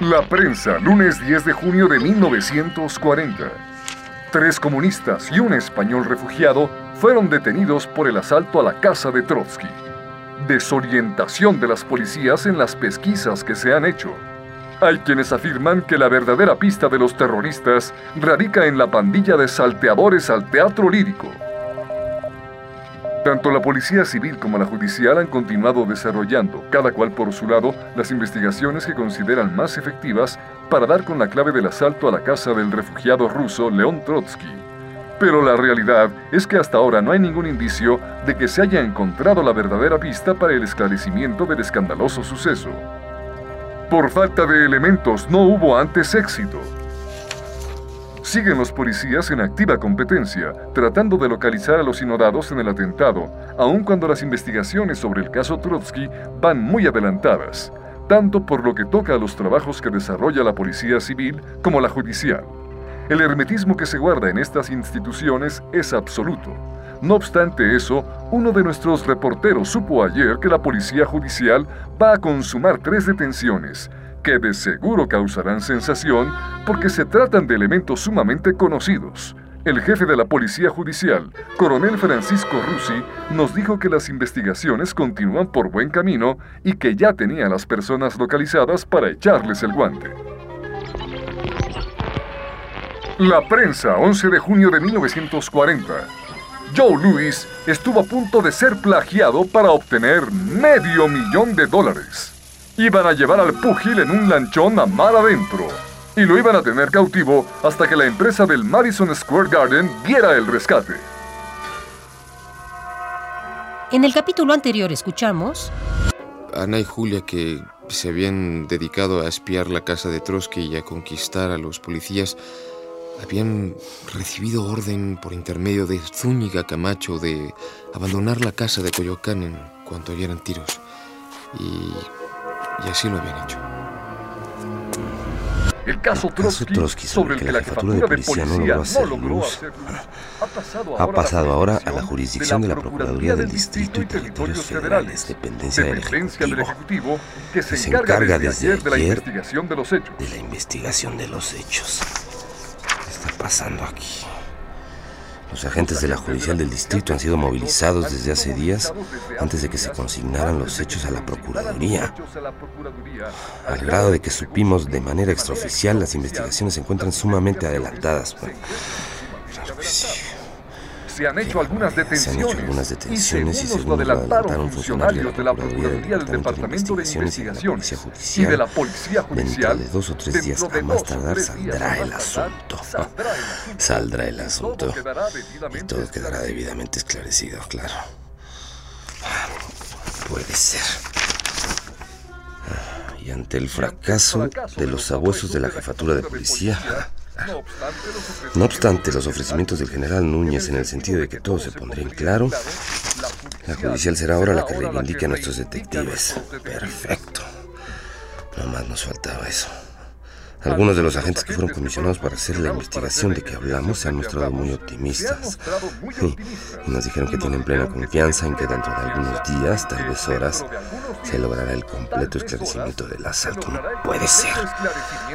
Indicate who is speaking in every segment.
Speaker 1: La prensa, lunes 10 de junio de 1940. Tres comunistas y un español refugiado fueron detenidos por el asalto a la casa de Trotsky. Desorientación de las policías en las pesquisas que se han hecho. Hay quienes afirman que la verdadera pista de los terroristas radica en la pandilla de salteadores al teatro lírico. Tanto la Policía Civil como la Judicial han continuado desarrollando, cada cual por su lado, las investigaciones que consideran más efectivas para dar con la clave del asalto a la casa del refugiado ruso León Trotsky. Pero la realidad es que hasta ahora no hay ningún indicio de que se haya encontrado la verdadera pista para el esclarecimiento del escandaloso suceso. Por falta de elementos no hubo antes éxito. Siguen los policías en activa competencia, tratando de localizar a los inodados en el atentado, aun cuando las investigaciones sobre el caso Trotsky van muy adelantadas, tanto por lo que toca a los trabajos que desarrolla la Policía Civil como la Judicial. El hermetismo que se guarda en estas instituciones es absoluto. No obstante eso, uno de nuestros reporteros supo ayer que la Policía Judicial va a consumar tres detenciones, que de seguro causarán sensación porque se tratan de elementos sumamente conocidos. El jefe de la Policía Judicial, coronel Francisco Rusi, nos dijo que las investigaciones continúan por buen camino y que ya tenía las personas localizadas para echarles el guante. La prensa, 11 de junio de 1940. Joe Louis estuvo a punto de ser plagiado para obtener medio millón de dólares. Iban a llevar al púgil en un lanchón a mar adentro y lo iban a tener cautivo hasta que la empresa del Madison Square Garden diera el rescate.
Speaker 2: En el capítulo anterior escuchamos...
Speaker 3: Ana y Julia que se habían dedicado a espiar la casa de Trotsky y a conquistar a los policías, habían recibido orden por intermedio de Zúñiga Camacho de abandonar la casa de Coyoacán en cuanto oyeran tiros. Y y así lo habían hecho.
Speaker 1: El caso Trotsky, sobre el que la jefatura de policía no logró hacer luz,
Speaker 4: ha pasado ahora a la jurisdicción de la Procuraduría del Distrito y Territorios Federales, dependencia del Ejecutivo, que se encarga desde ayer de la investigación de los hechos. De la investigación de los hechos. ¿Qué está pasando aquí? Los agentes de la Judicial del Distrito han sido movilizados desde hace días antes de que se consignaran los hechos a la Procuraduría. Al grado de que supimos de manera extraoficial, las investigaciones se encuentran sumamente adelantadas.
Speaker 1: Se han hecho algunas detenciones,
Speaker 4: y según
Speaker 1: nos lo adelantaron funcionarios de la Procuraduría del Departamento de Investigación y de la Policía Judicial,
Speaker 4: dentro de dos o tres días a más tardar saldrá el asunto. Saldrá el asunto y todo quedará debidamente esclarecido, claro. Puede ser. Y ante el fracaso de los abuesos de la jefatura de policía, no obstante los ofrecimientos del general Núñez en el sentido de que todo se pondría en claro, la judicial será ahora la que reivindique a nuestros detectives. Perfecto. No más nos faltaba eso. Algunos de los agentes que fueron comisionados para hacer la investigación de que hablamos se han mostrado muy optimistas. Y nos dijeron que tienen plena confianza en que dentro de algunos días, tal vez horas, se logrará el completo esclarecimiento del asalto. No puede ser.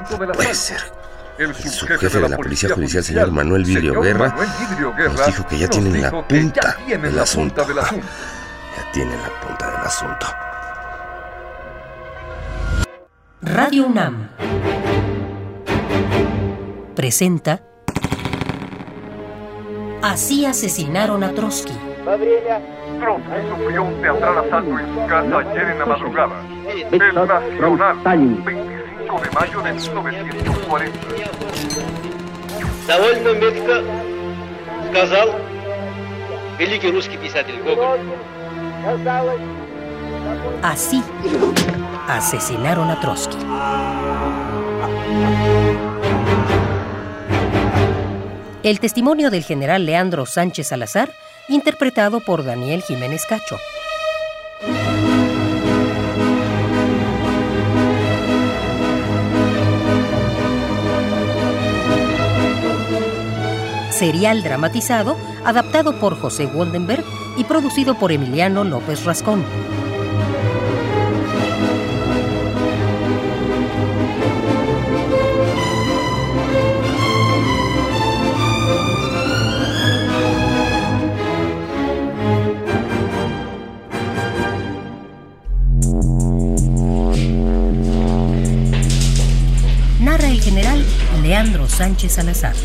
Speaker 4: No puede ser. El subjefe de la Policía Judicial, señor Manuel Vidrio Guerra, nos dijo que ya tienen la punta del asunto. Ya tienen la punta del asunto.
Speaker 2: Radio UNAM presenta Así asesinaron a Trotsky.
Speaker 1: Trotsky sufrió un teatral asalto en su casa ayer en la madrugada. El Nacional, de mayo de 1940.
Speaker 5: Довольно метко сказал великий русский писатель Гоголь.
Speaker 2: Así asesinaron a Trotsky. El testimonio del general Leandro Sánchez Salazar, interpretado por Daniel Jiménez Cacho. serial dramatizado adaptado por José Woldenberg y producido por Emiliano López Rascón. Narra el general Leandro Sánchez Salazar.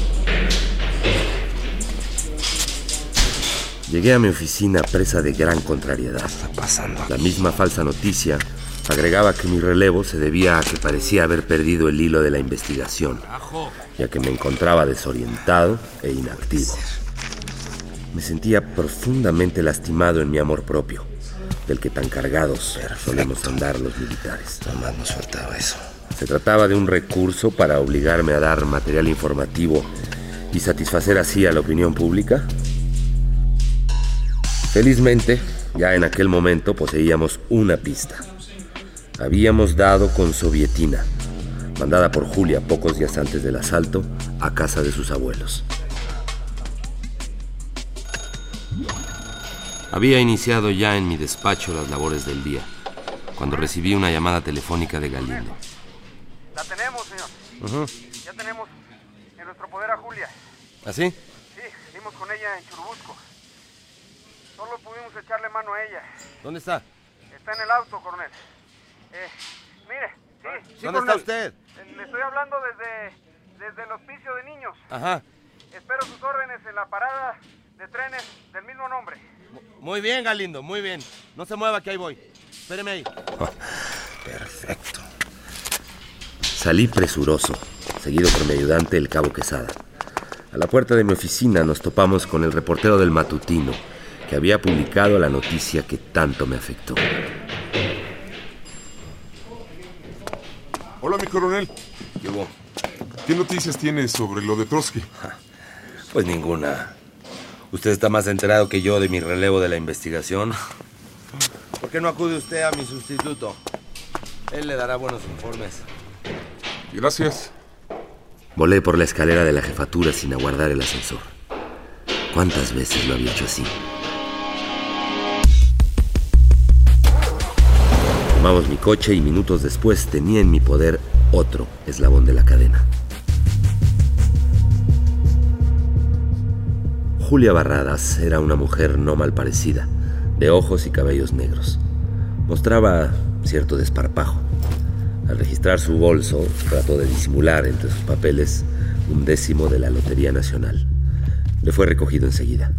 Speaker 4: Llegué a mi oficina presa de gran contrariedad.
Speaker 3: está pasando?
Speaker 4: La misma falsa noticia agregaba que mi relevo se debía a que parecía haber perdido el hilo de la investigación, ya que me encontraba desorientado e inactivo. Me sentía profundamente lastimado en mi amor propio, del que tan cargados solemos andar los militares.
Speaker 3: Nomás nos faltaba eso.
Speaker 4: Se trataba de un recurso para obligarme a dar material informativo y satisfacer así a la opinión pública. Felizmente, ya en aquel momento poseíamos una pista. Habíamos dado con Sovietina, mandada por Julia pocos días antes del asalto a casa de sus abuelos. Había iniciado ya en mi despacho las labores del día, cuando recibí una llamada telefónica de Galindo.
Speaker 6: La tenemos, señor. Ya tenemos en nuestro poder a Julia.
Speaker 4: ¿Así?
Speaker 6: Sí, dimos con ella en Churubusco. Solo pudimos echarle mano a ella.
Speaker 4: ¿Dónde está?
Speaker 6: Está en el auto, coronel. Eh, mire, sí. sí,
Speaker 4: ¿Dónde está usted?
Speaker 6: Eh, Le estoy hablando desde, desde el hospicio de niños.
Speaker 4: Ajá.
Speaker 6: Espero sus órdenes en la parada de trenes del mismo nombre.
Speaker 7: Muy bien, Galindo, muy bien. No se mueva que ahí voy. Espéreme ahí.
Speaker 3: Perfecto.
Speaker 4: Salí presuroso, seguido por mi ayudante, el cabo Quesada. A la puerta de mi oficina nos topamos con el reportero del matutino, que había publicado la noticia que tanto me afectó.
Speaker 8: Hola, mi coronel.
Speaker 4: ¿Qué hubo?
Speaker 8: ¿Qué noticias tienes sobre lo de Trotsky?
Speaker 4: Pues ninguna. ¿Usted está más enterado que yo de mi relevo de la investigación?
Speaker 7: ¿Por qué no acude usted a mi sustituto? Él le dará buenos informes.
Speaker 8: Gracias.
Speaker 4: Volé por la escalera de la jefatura sin aguardar el ascensor. ¿Cuántas veces lo había hecho así? Tomamos mi coche y minutos después tenía en mi poder otro eslabón de la cadena. Julia Barradas era una mujer no mal parecida, de ojos y cabellos negros. Mostraba cierto desparpajo. Al registrar su bolso, trató de disimular entre sus papeles un décimo de la Lotería Nacional. Le fue recogido enseguida.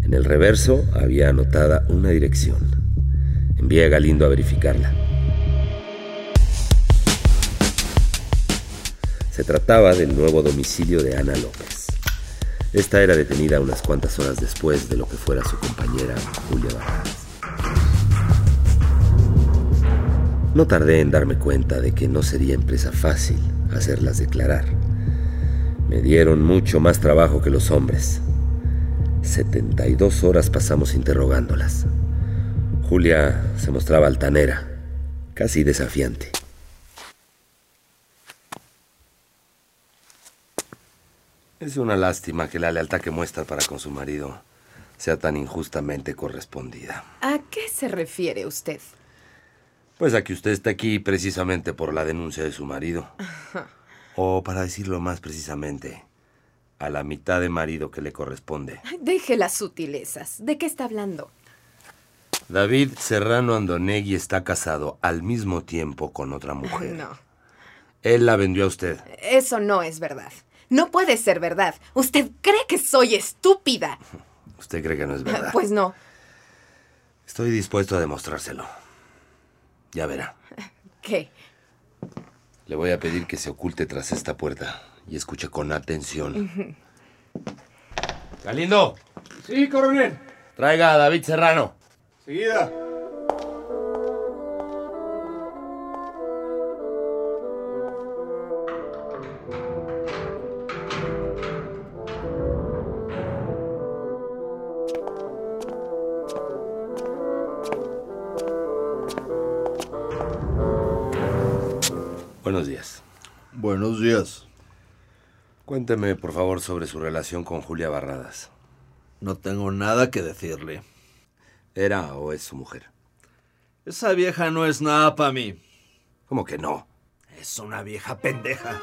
Speaker 4: En el reverso había anotada una dirección. Envié a Galindo a verificarla. Se trataba del nuevo domicilio de Ana López. Esta era detenida unas cuantas horas después de lo que fuera su compañera Julia Barradas. No tardé en darme cuenta de que no sería empresa fácil hacerlas declarar. Me dieron mucho más trabajo que los hombres. 72 horas pasamos interrogándolas. Julia se mostraba altanera, casi desafiante. Es una lástima que la lealtad que muestra para con su marido sea tan injustamente correspondida.
Speaker 9: ¿A qué se refiere usted?
Speaker 4: Pues a que usted está aquí precisamente por la denuncia de su marido. O para decirlo más precisamente, a la mitad de marido que le corresponde.
Speaker 9: Deje las sutilezas. ¿De qué está hablando?
Speaker 4: David Serrano Andonegui está casado al mismo tiempo con otra mujer.
Speaker 9: No,
Speaker 4: Él la vendió a usted.
Speaker 9: eso no es verdad. No puede ser verdad. ¿Usted cree que soy estúpida?
Speaker 4: ¿Usted cree que no es verdad?
Speaker 9: Pues no.
Speaker 4: Estoy dispuesto a demostrárselo. Ya verá.
Speaker 9: ¿Qué?
Speaker 4: Le voy a pedir que se oculte tras esta puerta y escuche con atención.
Speaker 7: Galindo,
Speaker 6: Sí, coronel.
Speaker 7: traiga a David Serrano.
Speaker 6: Seguida.
Speaker 4: Buenos días.
Speaker 10: Buenos días.
Speaker 4: Cuénteme, por favor, sobre su relación con Julia Barradas.
Speaker 10: No tengo nada que decirle.
Speaker 4: ¿Era o es su mujer?
Speaker 10: Esa vieja no es nada para mí.
Speaker 4: ¿Cómo que no?
Speaker 10: Es una vieja pendeja.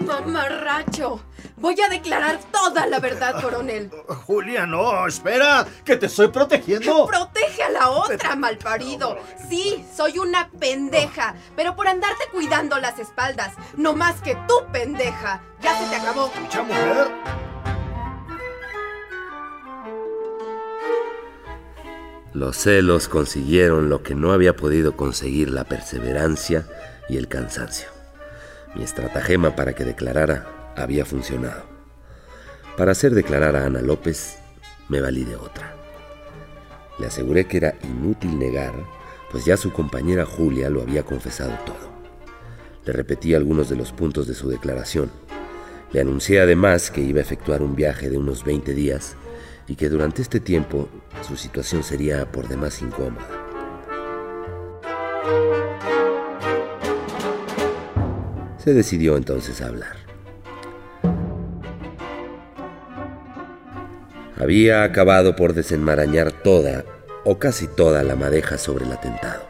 Speaker 9: Mamarracho. Voy a declarar toda la verdad, coronel.
Speaker 10: Julia, no, espera, que te estoy protegiendo.
Speaker 9: Protege a la otra, malparido. Sí, soy una pendeja, pero por andarte cuidando las espaldas, no más que tú, pendeja. Ya se te acabó.
Speaker 10: Escucha, mujer.
Speaker 4: Los celos consiguieron lo que no había podido conseguir la perseverancia y el cansancio. Mi estratagema para que declarara había funcionado. Para hacer declarar a Ana López, me valí de otra. Le aseguré que era inútil negar, pues ya su compañera Julia lo había confesado todo. Le repetí algunos de los puntos de su declaración. Le anuncié además que iba a efectuar un viaje de unos 20 días y que durante este tiempo su situación sería por demás incómoda. Se decidió entonces a hablar. Había acabado por desenmarañar toda o casi toda la madeja sobre el atentado.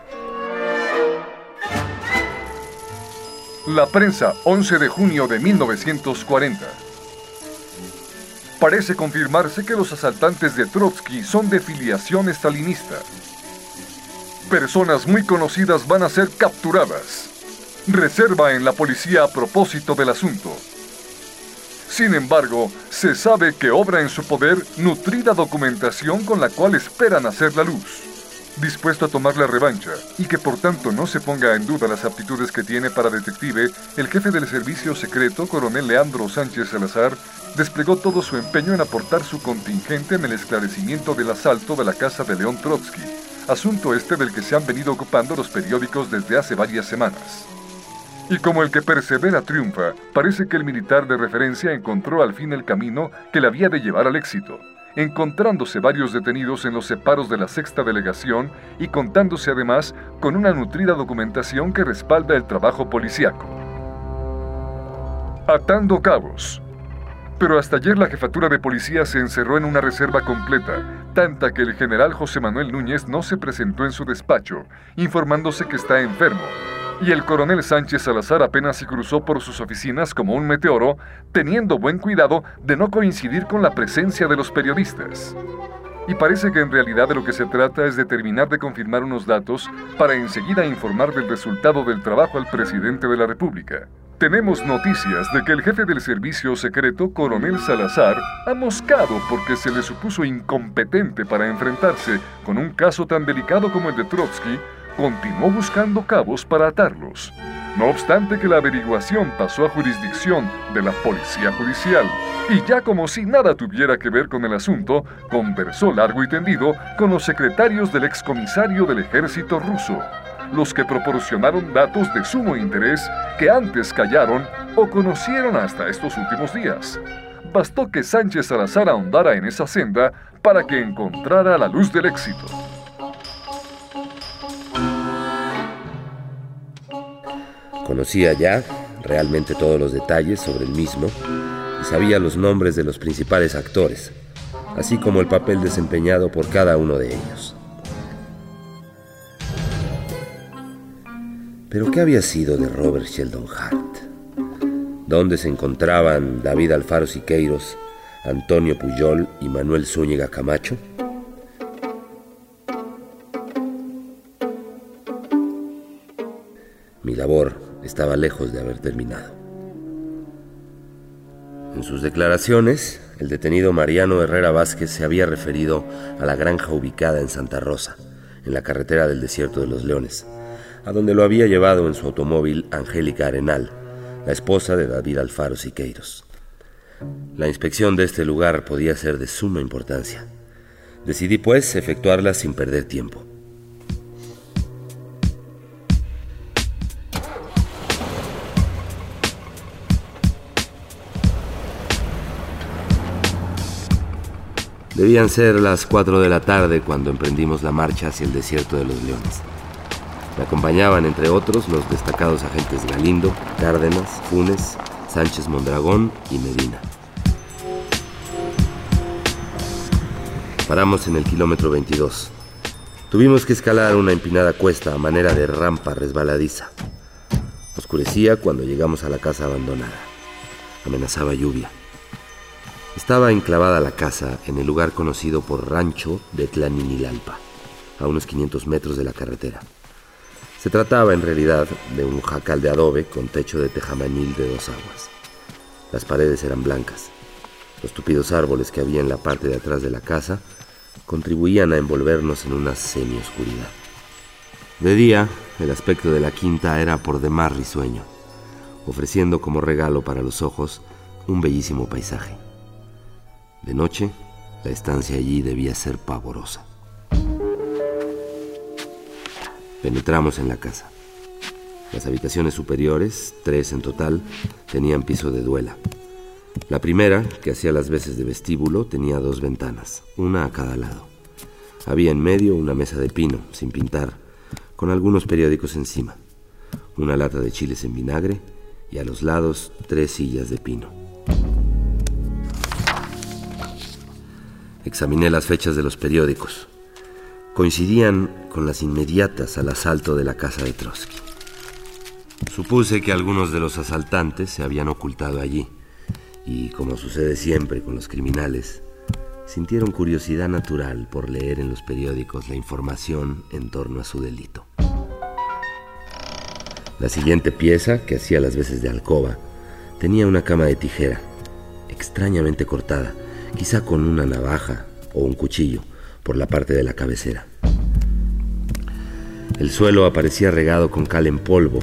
Speaker 1: La prensa, 11 de junio de 1940. Parece confirmarse que los asaltantes de Trotsky son de filiación estalinista. Personas muy conocidas van a ser capturadas. Reserva en la policía a propósito del asunto. Sin embargo, se sabe que obra en su poder nutrida documentación con la cual esperan hacer la luz, dispuesto a tomar la revancha y que por tanto no se ponga en duda las aptitudes que tiene para detective, el jefe del servicio secreto, coronel Leandro Sánchez Salazar, desplegó todo su empeño en aportar su contingente en el esclarecimiento del asalto de la casa de León Trotsky, asunto este del que se han venido ocupando los periódicos desde hace varias semanas. Y como el que persevera triunfa, parece que el militar de referencia encontró al fin el camino que le había de llevar al éxito, encontrándose varios detenidos en los separos de la sexta delegación y contándose además con una nutrida documentación que respalda el trabajo policiaco. Atando cabos. Pero hasta ayer la jefatura de policía se encerró en una reserva completa, tanta que el general José Manuel Núñez no se presentó en su despacho, informándose que está enfermo, y el coronel Sánchez Salazar apenas se cruzó por sus oficinas como un meteoro, teniendo buen cuidado de no coincidir con la presencia de los periodistas. Y parece que en realidad de lo que se trata es de terminar de confirmar unos datos para enseguida informar del resultado del trabajo al presidente de la República. Tenemos noticias de que el jefe del servicio secreto, coronel Salazar, ha moscado porque se le supuso incompetente para enfrentarse con un caso tan delicado como el de Trotsky, continuó buscando cabos para atarlos. No obstante que la averiguación pasó a jurisdicción de la Policía Judicial, y ya como si nada tuviera que ver con el asunto, conversó largo y tendido con los secretarios del excomisario del ejército ruso, los que proporcionaron datos de sumo interés que antes callaron o conocieron hasta estos últimos días. Bastó que Sánchez Salazar ahondara en esa senda para que encontrara la luz del éxito.
Speaker 4: Conocía ya realmente todos los detalles sobre el mismo y sabía los nombres de los principales actores, así como el papel desempeñado por cada uno de ellos. Pero ¿qué había sido de Robert Sheldon Hart? ¿Dónde se encontraban David Alfaro Siqueiros, Antonio Puyol y Manuel Zúñiga Camacho? Mi labor estaba lejos de haber terminado. En sus declaraciones, el detenido Mariano Herrera Vázquez se había referido a la granja ubicada en Santa Rosa, en la carretera del Desierto de los Leones, a donde lo había llevado en su automóvil Angélica Arenal, la esposa de David Alfaro Siqueiros. La inspección de este lugar podía ser de suma importancia. Decidí, pues, efectuarla sin perder tiempo. Debían ser las 4 de la tarde cuando emprendimos la marcha hacia el desierto de los leones. Me acompañaban, entre otros, los destacados agentes Galindo, Cárdenas, Funes, Sánchez Mondragón y Medina. Paramos en el kilómetro 22. Tuvimos que escalar una empinada cuesta a manera de rampa resbaladiza. Oscurecía cuando llegamos a la casa abandonada. Amenazaba lluvia. Estaba enclavada la casa en el lugar conocido por Rancho de Tlaninilalpa, a unos 500 metros de la carretera. Se trataba en realidad de un jacal de adobe con techo de tejamanil de dos aguas. Las paredes eran blancas. Los tupidos árboles que había en la parte de atrás de la casa contribuían a envolvernos en una semioscuridad. De día, el aspecto de la quinta era por demás risueño, ofreciendo como regalo para los ojos un bellísimo paisaje. De noche, la estancia allí debía ser pavorosa. Penetramos en la casa. Las habitaciones superiores, tres en total, tenían piso de duela. La primera, que hacía las veces de vestíbulo, tenía dos ventanas, una a cada lado. Había en medio una mesa de pino, sin pintar, con algunos periódicos encima, una lata de chiles en vinagre y a los lados tres sillas de pino. Examiné las fechas de los periódicos coincidían con las inmediatas al asalto de la casa de Trotsky. Supuse que algunos de los asaltantes se habían ocultado allí y, como sucede siempre con los criminales, sintieron curiosidad natural por leer en los periódicos la información en torno a su delito. La siguiente pieza, que hacía las veces de alcoba, tenía una cama de tijera, extrañamente cortada, quizá con una navaja o un cuchillo por la parte de la cabecera. El suelo aparecía regado con cal en polvo,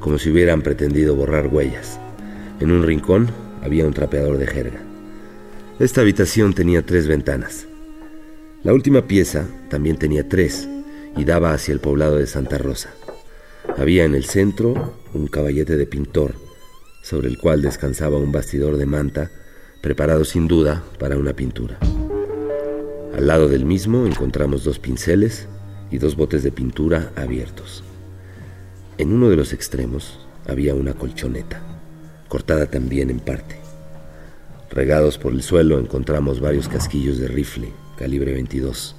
Speaker 4: como si hubieran pretendido borrar huellas. En un rincón había un trapeador de jerga. Esta habitación tenía tres ventanas. La última pieza también tenía tres y daba hacia el poblado de Santa Rosa. Había en el centro un caballete de pintor, sobre el cual descansaba un bastidor de manta, preparado sin duda para una pintura. Al lado del mismo encontramos dos pinceles y dos botes de pintura abiertos. En uno de los extremos había una colchoneta, cortada también en parte. Regados por el suelo encontramos varios casquillos de rifle, calibre 22.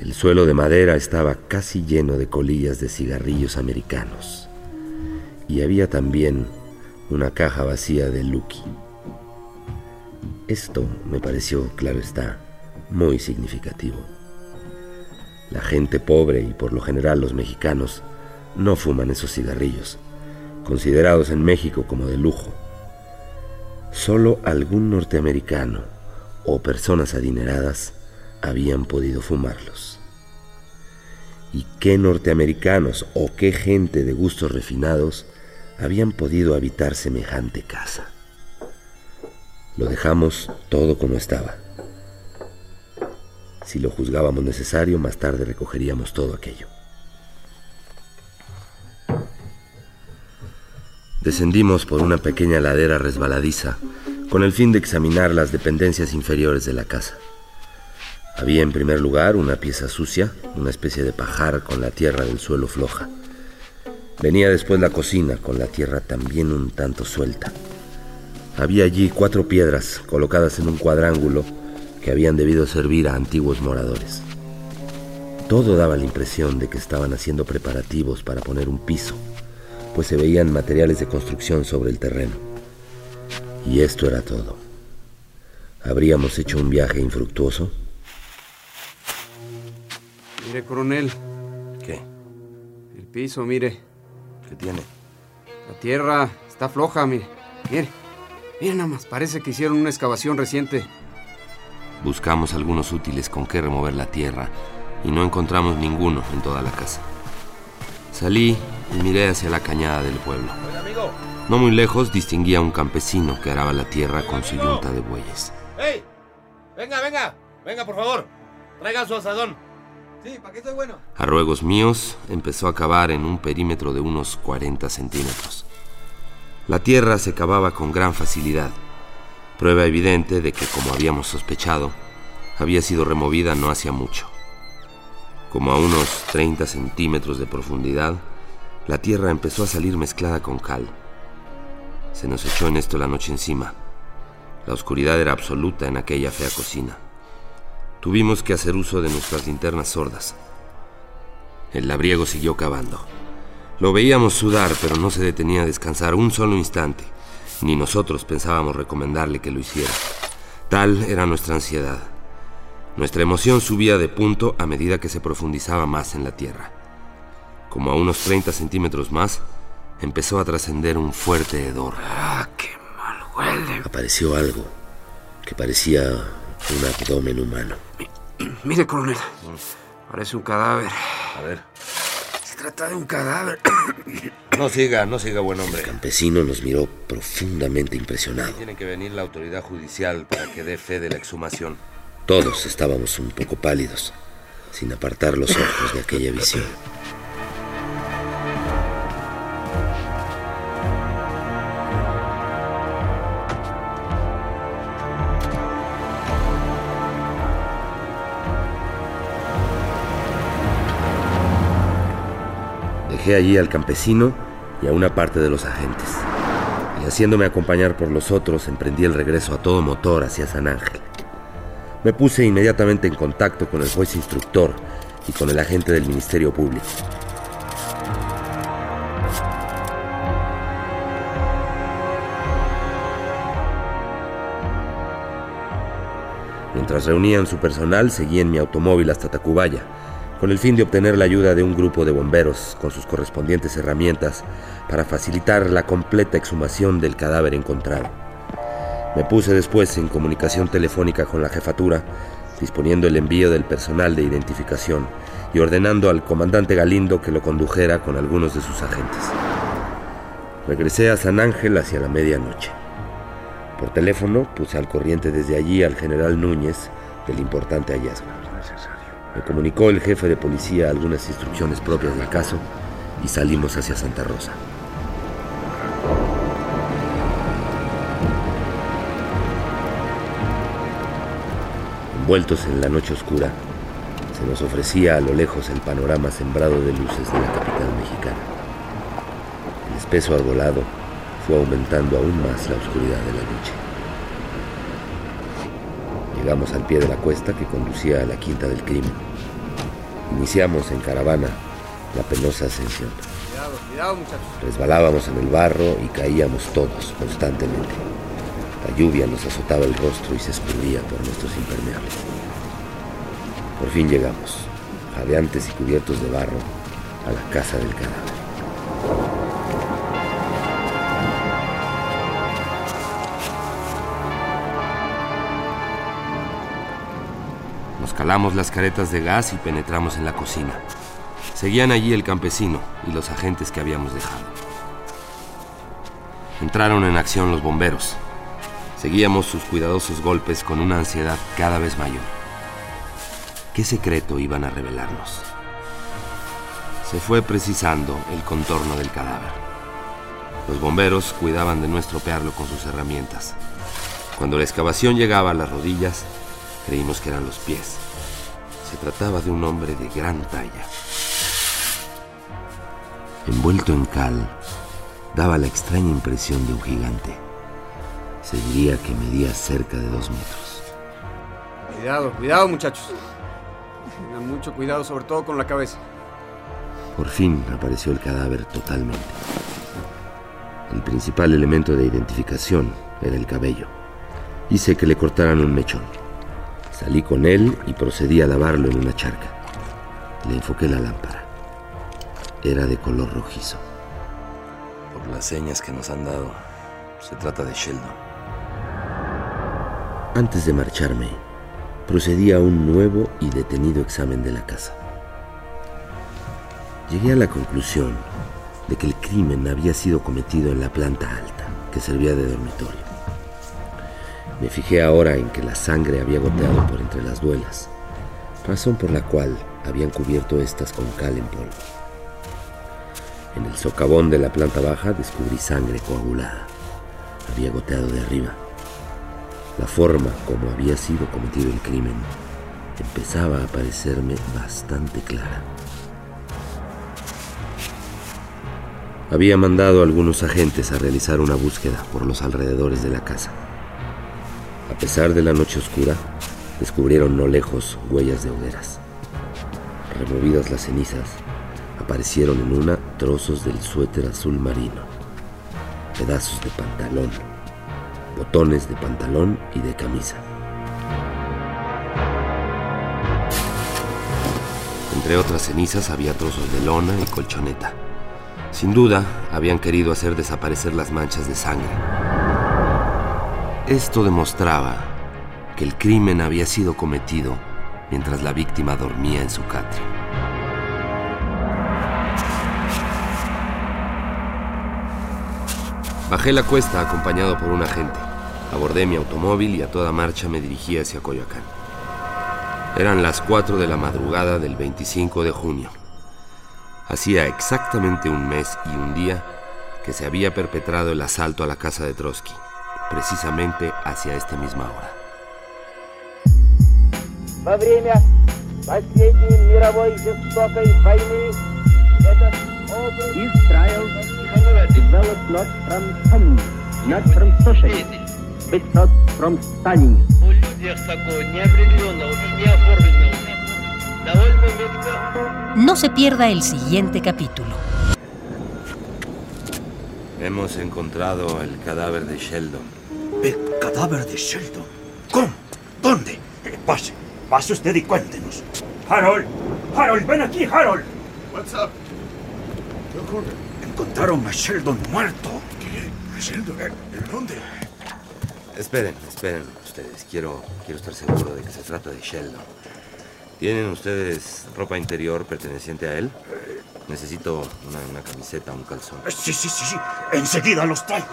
Speaker 4: El suelo de madera estaba casi lleno de colillas de cigarrillos americanos. Y había también una caja vacía de Lucky. Esto me pareció, claro está, muy significativo. La gente pobre y por lo general los mexicanos no fuman esos cigarrillos, considerados en México como de lujo. Solo algún norteamericano o personas adineradas habían podido fumarlos. ¿Y qué norteamericanos o qué gente de gustos refinados habían podido habitar semejante casa? Lo dejamos todo como estaba. Si lo juzgábamos necesario, más tarde recogeríamos todo aquello. Descendimos por una pequeña ladera resbaladiza con el fin de examinar las dependencias inferiores de la casa. Había en primer lugar una pieza sucia, una especie de pajar con la tierra del suelo floja. Venía después la cocina con la tierra también un tanto suelta. Había allí cuatro piedras colocadas en un cuadrángulo que habían debido servir a antiguos moradores. Todo daba la impresión de que estaban haciendo preparativos para poner un piso, pues se veían materiales de construcción sobre el terreno. Y esto era todo. ¿Habríamos hecho un viaje infructuoso?
Speaker 11: Mire, coronel.
Speaker 4: ¿Qué?
Speaker 11: El piso, mire.
Speaker 4: ¿Qué tiene?
Speaker 11: La tierra está floja, mire. Mire. Mire nada más, parece que hicieron una excavación reciente.
Speaker 4: Buscamos algunos útiles con que remover la tierra y no encontramos ninguno en toda la casa. Salí y miré hacia la cañada del pueblo. No muy lejos distinguía a un campesino que araba la tierra con su yunta de bueyes.
Speaker 7: ¡Ey! Venga, venga, venga, por favor. Traiga su asadón. Sí, ¿para qué estoy bueno?
Speaker 4: A ruegos míos, empezó a cavar en un perímetro de unos 40 centímetros. La tierra se cavaba con gran facilidad prueba evidente de que, como habíamos sospechado, había sido removida no hacía mucho. Como a unos 30 centímetros de profundidad, la tierra empezó a salir mezclada con cal. Se nos echó en esto la noche encima. La oscuridad era absoluta en aquella fea cocina. Tuvimos que hacer uso de nuestras linternas sordas. El labriego siguió cavando. Lo veíamos sudar, pero no se detenía a descansar un solo instante Ni nosotros pensábamos recomendarle que lo hiciera. Tal era nuestra ansiedad. Nuestra emoción subía de punto a medida que se profundizaba más en la tierra. Como a unos 30 centímetros más, empezó a trascender un fuerte hedor.
Speaker 11: ¡Ah, qué mal huele!
Speaker 4: Apareció algo que parecía un abdomen humano.
Speaker 11: Mire, coronel. Parece un cadáver.
Speaker 4: A ver.
Speaker 11: Trata de un cadáver.
Speaker 4: No siga, no siga, buen hombre. El campesino nos miró profundamente impresionado. Tiene que venir la autoridad judicial para que dé fe de la exhumación. Todos estábamos un poco pálidos, sin apartar los ojos de aquella visión. Dejé allí al campesino y a una parte de los agentes. Y haciéndome acompañar por los otros, emprendí el regreso a todo motor hacia San Ángel. Me puse inmediatamente en contacto con el juez instructor y con el agente del Ministerio Público. Mientras reunían su personal, seguí en mi automóvil hasta Tacubaya, con el fin de obtener la ayuda de un grupo de bomberos con sus correspondientes herramientas para facilitar la completa exhumación del cadáver encontrado. Me puse después en comunicación telefónica con la jefatura, disponiendo el envío del personal de identificación y ordenando al comandante Galindo que lo condujera con algunos de sus agentes. Regresé a San Ángel hacia la medianoche. Por teléfono puse al corriente desde allí al general Núñez del importante hallazgo. Me comunicó el jefe de policía algunas instrucciones propias del caso y salimos hacia Santa Rosa. Envueltos en la noche oscura, se nos ofrecía a lo lejos el panorama sembrado de luces de la capital mexicana. El espeso arbolado fue aumentando aún más la oscuridad de la noche. Llegamos al pie de la cuesta que conducía a la quinta del crimen. Iniciamos en caravana la penosa ascensión.
Speaker 11: Cuidado, cuidado, muchachos.
Speaker 4: Resbalábamos en el barro y caíamos todos constantemente. La lluvia nos azotaba el rostro y se escurría por nuestros impermeables. Por fin llegamos, jadeantes y cubiertos de barro, a la casa del cadáver. Nos calamos las caretas de gas y penetramos en la cocina. Seguían allí el campesino y los agentes que habíamos dejado. Entraron en acción los bomberos. Seguíamos sus cuidadosos golpes con una ansiedad cada vez mayor. ¿Qué secreto iban a revelarnos? Se fue precisando el contorno del cadáver. Los bomberos cuidaban de no estropearlo con sus herramientas. Cuando la excavación llegaba a las rodillas, creímos que eran los pies. Se trataba de un hombre de gran talla. Envuelto en cal, daba la extraña impresión de un gigante. Se diría que medía cerca de dos metros.
Speaker 11: Cuidado, cuidado, muchachos. Tengan mucho cuidado, sobre todo con la cabeza.
Speaker 4: Por fin apareció el cadáver totalmente. El principal elemento de identificación era el cabello. Hice que le cortaran un mechón. Salí con él y procedí a lavarlo en una charca. Le enfoqué la lámpara. Era de color rojizo. Por las señas que nos han dado, se trata de Sheldon. Antes de marcharme, procedí a un nuevo y detenido examen de la casa. Llegué a la conclusión de que el crimen había sido cometido en la planta alta, que servía de dormitorio. Me fijé ahora en que la sangre había goteado por entre las duelas, razón por la cual habían cubierto estas con cal en polvo. En el socavón de la planta baja descubrí sangre coagulada. Había goteado de arriba. La forma como había sido cometido el crimen empezaba a parecerme bastante clara. Había mandado a algunos agentes a realizar una búsqueda por los alrededores de la casa. A pesar de la noche oscura, descubrieron no lejos huellas de hogueras. Removidas las cenizas, aparecieron en una trozos del suéter azul marino, pedazos de pantalón botones de pantalón y de camisa. Entre otras cenizas había trozos de lona y colchoneta. Sin duda, habían querido hacer desaparecer las manchas de sangre. Esto demostraba que el crimen había sido cometido mientras la víctima dormía en su catre. Bajé la cuesta acompañado por un agente. Abordé mi automóvil y a toda marcha me dirigí hacia Coyoacán. Eran las 4 de la madrugada del 25 de junio. Hacía exactamente un mes y un día que se había perpetrado el asalto a la casa de Trotsky, precisamente hacia esta misma hora.
Speaker 12: Во время последней мировой жестокой войны этот Israel developed not from hum, not from socialism, but not from Stalin.
Speaker 5: У людях такого неопределенного, неоформленного, довольно метко
Speaker 2: No se pierda el siguiente capítulo.
Speaker 4: Hemos encontrado el cadáver de Sheldon.
Speaker 10: ¿El cadáver de Sheldon? ¿Cómo? ¿Dónde? Eh, pase, pase usted y cuéntenos. Harold, Harold, ven aquí, Harold.
Speaker 8: What's up? ¿Qué ocurre?
Speaker 10: Encontraron a Sheldon muerto. ¿Qué? ¿Sheldon? ¿En dónde?
Speaker 4: Esperen, esperen ustedes. Quiero, quiero estar seguro de que se trata de Sheldon. ¿Tienen ustedes ropa interior perteneciente a él? Necesito una, una camiseta, un calzón.
Speaker 10: Eh, Sí, sí, sí, sí. Enseguida los traigo.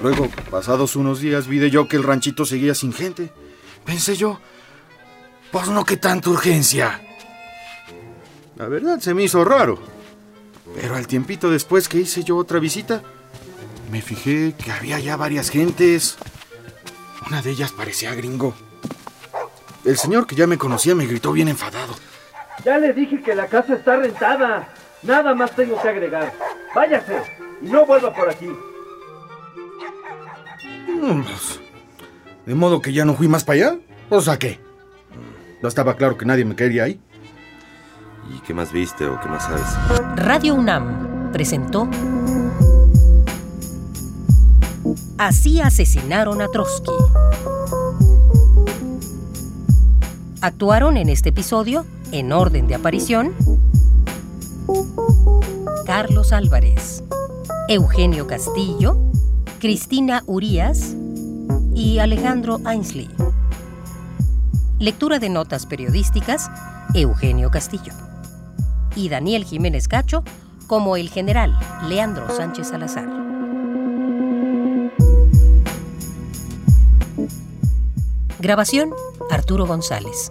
Speaker 13: Luego, pasados unos días, vi de yo que el ranchito seguía sin gente. Pensé yo, pues no que tanta urgencia. La verdad se me hizo raro. Pero al tiempito después que hice yo otra visita, me fijé que había ya varias gentes. Una de ellas parecía gringo. El señor que ya me conocía me gritó bien enfadado.
Speaker 12: Ya le dije que la casa está rentada. Nada más tengo que agregar. Váyase y no vuelva por aquí.
Speaker 13: Pues, ¿De modo que ya no fui más para allá? ¿O sea qué? No estaba claro que nadie me quería ahí.
Speaker 4: ¿Y qué más viste o qué más sabes?
Speaker 2: Radio UNAM presentó Así asesinaron a Trotsky. Actuaron en este episodio, en orden de aparición, Carlos Álvarez, Eugenio Castillo, Cristina Urías y Alejandro Ainsley. Lectura de notas periodísticas, Eugenio Castillo. Y Daniel Jiménez Cacho como el general Leandro Sánchez Salazar. Grabación, Arturo González.